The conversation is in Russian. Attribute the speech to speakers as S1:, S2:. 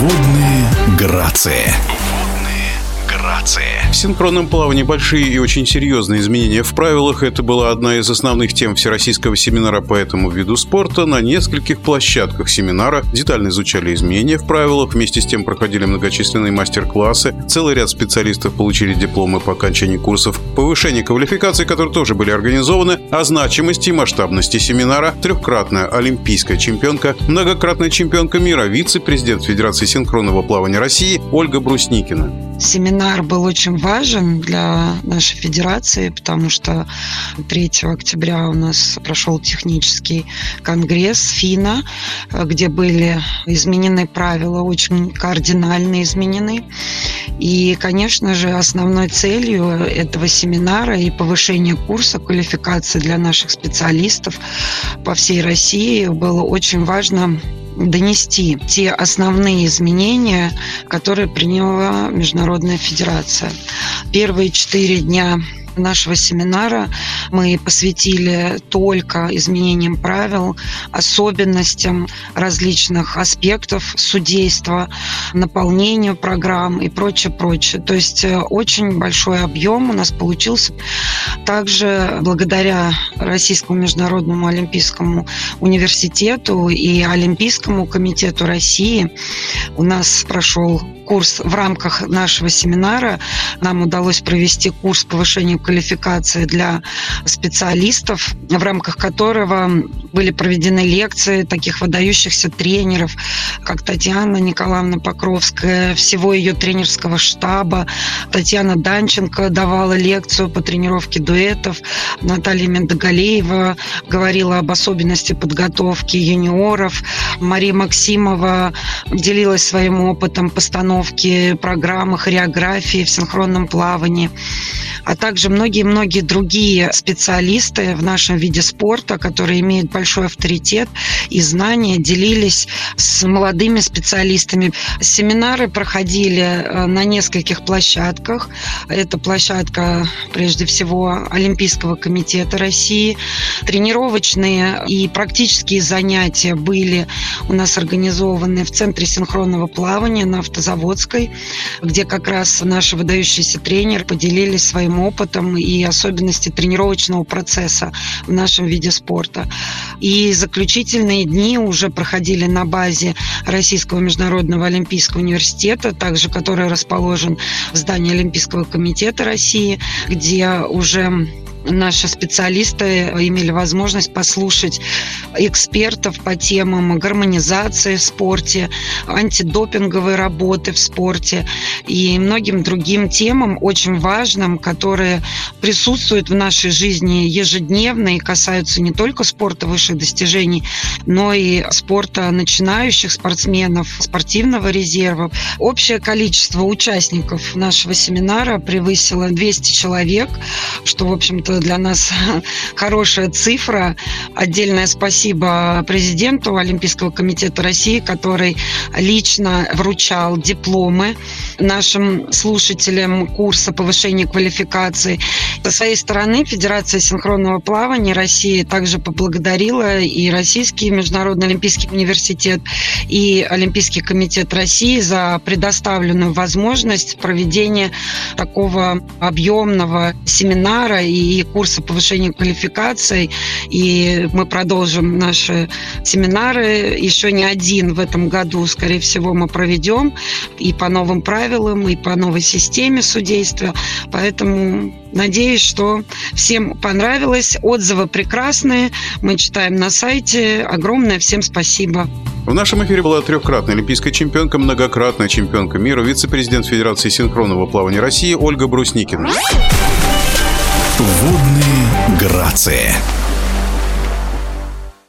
S1: Водные грации.
S2: В синхронном плавании большие и очень серьезные изменения в правилах. Это была одна из основных тем Всероссийского семинара по этому виду спорта. На нескольких площадках семинара детально изучали изменения в правилах. Вместе с тем проходили многочисленные мастер-классы. Целый ряд специалистов получили дипломы по окончании курсов повышения квалификации, которые тоже были организованы. О значимости и масштабности семинара трехкратная олимпийская чемпионка, многократная чемпионка мира, вице-президент Федерации синхронного плавания России Ольга Брусникина.
S3: Семинар был очень важен для нашей федерации, потому что 3 октября у нас прошел технический конгресс ФИНА, где были изменены правила, очень кардинально изменены. И, конечно же, основной целью этого семинара и повышения курса квалификации для наших специалистов по всей России было очень важно донести те основные изменения, которые приняла Международная Федерация. Первые четыре дня нашего семинара мы посвятили только изменениям правил, особенностям различных аспектов судейства, наполнению программ и прочее, прочее. То есть э, очень большой объем у нас получился. Также благодаря Российскому международному олимпийскому университету и Олимпийскому комитету России у нас прошел курс в рамках нашего семинара. Нам удалось провести курс повышения квалификации для специалистов, в рамках которого были проведены лекции таких выдающихся тренеров, как Татьяна Николаевна Покровская, всего ее тренерского штаба. Татьяна Данченко давала лекцию по тренировке дуэтов. Наталья Мендогалеева говорила об особенности подготовки юниоров. Мария Максимова делилась своим опытом постановки постановки программы, хореографии в синхронном плавании а также многие-многие другие специалисты в нашем виде спорта, которые имеют большой авторитет и знания, делились с молодыми специалистами. Семинары проходили э, на нескольких площадках. Это площадка, прежде всего, Олимпийского комитета России. Тренировочные и практические занятия были у нас организованы в Центре синхронного плавания на Автозаводской, где как раз наши выдающиеся тренеры поделились своим опытом и особенности тренировочного процесса в нашем виде спорта. И заключительные дни уже проходили на базе Российского международного олимпийского университета, также который расположен в здании Олимпийского комитета России, где уже наши специалисты имели возможность послушать экспертов по темам гармонизации в спорте, антидопинговой работы в спорте и многим другим темам очень важным, которые присутствуют в нашей жизни ежедневно и касаются не только спорта высших достижений, но и спорта начинающих спортсменов, спортивного резерва. Общее количество участников нашего семинара превысило 200 человек, что, в общем-то, для нас хорошая цифра. Отдельное спасибо президенту Олимпийского комитета России, который лично вручал дипломы нашим слушателям курса повышения квалификации. Со своей стороны Федерация синхронного плавания России также поблагодарила и Российский международный олимпийский университет, и Олимпийский комитет России за предоставленную возможность проведения такого объемного семинара и курсы повышения квалификации, и мы продолжим наши семинары. Еще не один в этом году, скорее всего, мы проведем и по новым правилам, и по новой системе судейства. Поэтому надеюсь, что всем понравилось. Отзывы прекрасные. Мы читаем на сайте. Огромное всем спасибо.
S2: В нашем эфире была трехкратная олимпийская чемпионка, многократная чемпионка мира, вице-президент Федерации синхронного плавания России Ольга Брусникина.
S1: Водные грации.